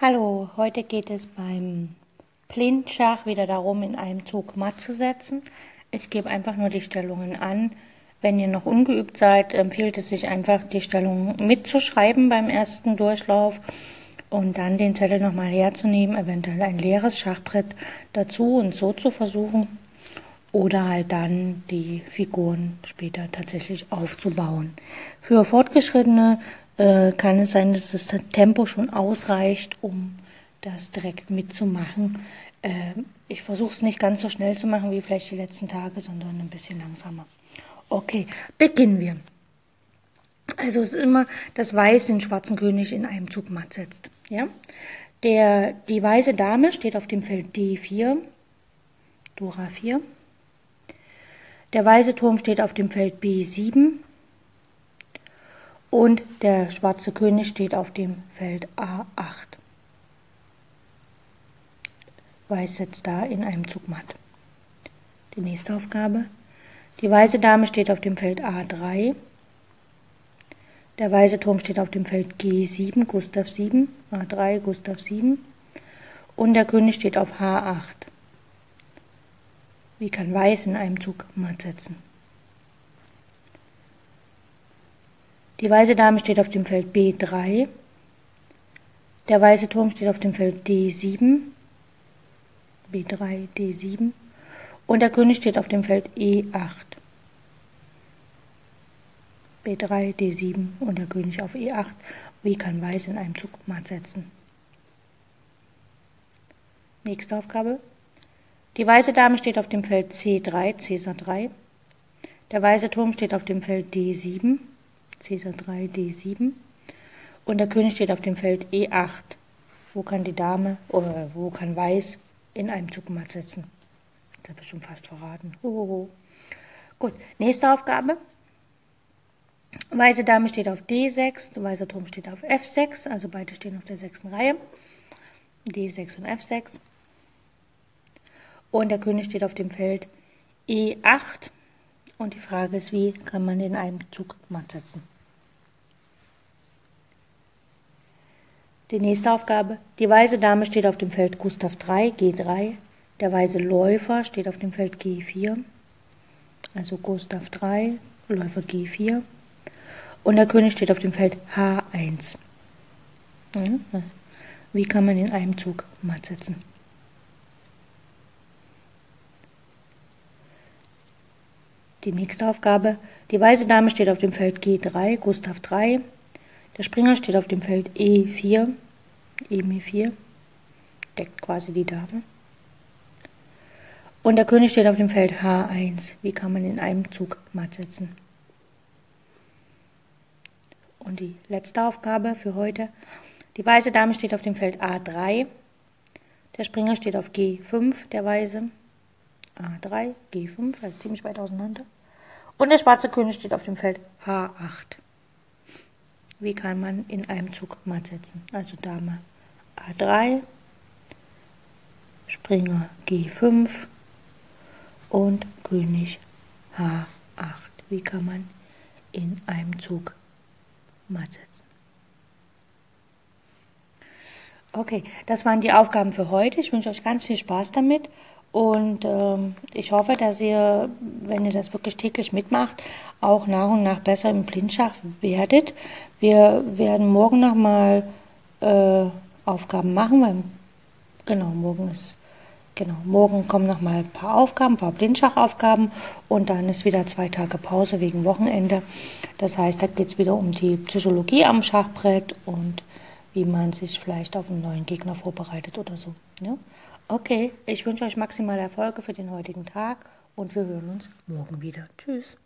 Hallo, heute geht es beim Blindschach wieder darum, in einem Zug matt zu setzen. Ich gebe einfach nur die Stellungen an. Wenn ihr noch ungeübt seid, empfiehlt es sich einfach, die Stellungen mitzuschreiben beim ersten Durchlauf und dann den Zettel nochmal herzunehmen, eventuell ein leeres Schachbrett dazu und so zu versuchen oder halt dann die Figuren später tatsächlich aufzubauen. Für Fortgeschrittene äh, kann es sein, dass das Tempo schon ausreicht, um das direkt mitzumachen. Äh, ich versuche es nicht ganz so schnell zu machen wie vielleicht die letzten Tage, sondern ein bisschen langsamer. Okay, beginnen wir. Also es ist immer das Weiß den schwarzen König in einem Zug matt setzt. Ja? Der, die weiße Dame steht auf dem Feld D4, Dora 4. Der weiße Turm steht auf dem Feld B7, und der schwarze König steht auf dem Feld A8. Weiß setzt da in einem Zug matt. Die nächste Aufgabe. Die weiße Dame steht auf dem Feld A3. Der weiße Turm steht auf dem Feld G7, Gustav 7, A3, Gustav 7. Und der König steht auf H8. Wie kann Weiß in einem Zug matt setzen? Die weiße Dame steht auf dem Feld B3. Der weiße Turm steht auf dem Feld D7. B3, D7. Und der König steht auf dem Feld E8. B3, D7 und der König auf E8. Wie kann Weiß in einem Zug matt setzen? Nächste Aufgabe. Die weiße Dame steht auf dem Feld C3, Cäsar 3. Der weiße Turm steht auf dem Feld D7. Cäsar 3, D7. Und der König steht auf dem Feld E8. Wo kann die Dame, oder wo kann Weiß in einem Zug matt setzen? Das habe ich schon fast verraten. Hohoho. Gut, nächste Aufgabe. Weiße Dame steht auf D6, weißer Turm steht auf F6, also beide stehen auf der sechsten Reihe. D6 und F6. Und der König steht auf dem Feld E8. Und die Frage ist, wie kann man in einem Zug matt setzen? Die nächste Aufgabe. Die weiße Dame steht auf dem Feld Gustav 3, G3. Der weiße Läufer steht auf dem Feld G4. Also Gustav 3, Läufer G4. Und der König steht auf dem Feld H1. Wie kann man in einem Zug matt setzen? Die nächste Aufgabe. Die weiße Dame steht auf dem Feld G3, Gustav 3. Der Springer steht auf dem Feld E4, E4, deckt quasi die Dame. Und der König steht auf dem Feld H1. Wie kann man in einem Zug matt setzen? Und die letzte Aufgabe für heute. Die weiße Dame steht auf dem Feld A3. Der Springer steht auf G5, der Weiße. A3, G5, also ziemlich weit auseinander. Und der schwarze König steht auf dem Feld H8. Wie kann man in einem Zug matt setzen? Also Dame A3, Springer G5 und König H8. Wie kann man in einem Zug matt setzen? Okay, das waren die Aufgaben für heute. Ich wünsche euch ganz viel Spaß damit und ähm, ich hoffe, dass ihr, wenn ihr das wirklich täglich mitmacht, auch nach und nach besser im Blindschach werdet. Wir werden morgen nochmal äh, Aufgaben machen, weil genau, morgen ist Genau, morgen kommen noch mal ein paar Aufgaben, ein paar Blindschachaufgaben und dann ist wieder zwei Tage Pause wegen Wochenende. Das heißt, da geht es wieder um die Psychologie am Schachbrett und wie man sich vielleicht auf einen neuen Gegner vorbereitet oder so. Ja? Okay, ich wünsche euch maximale Erfolge für den heutigen Tag und wir hören uns morgen wieder. Tschüss.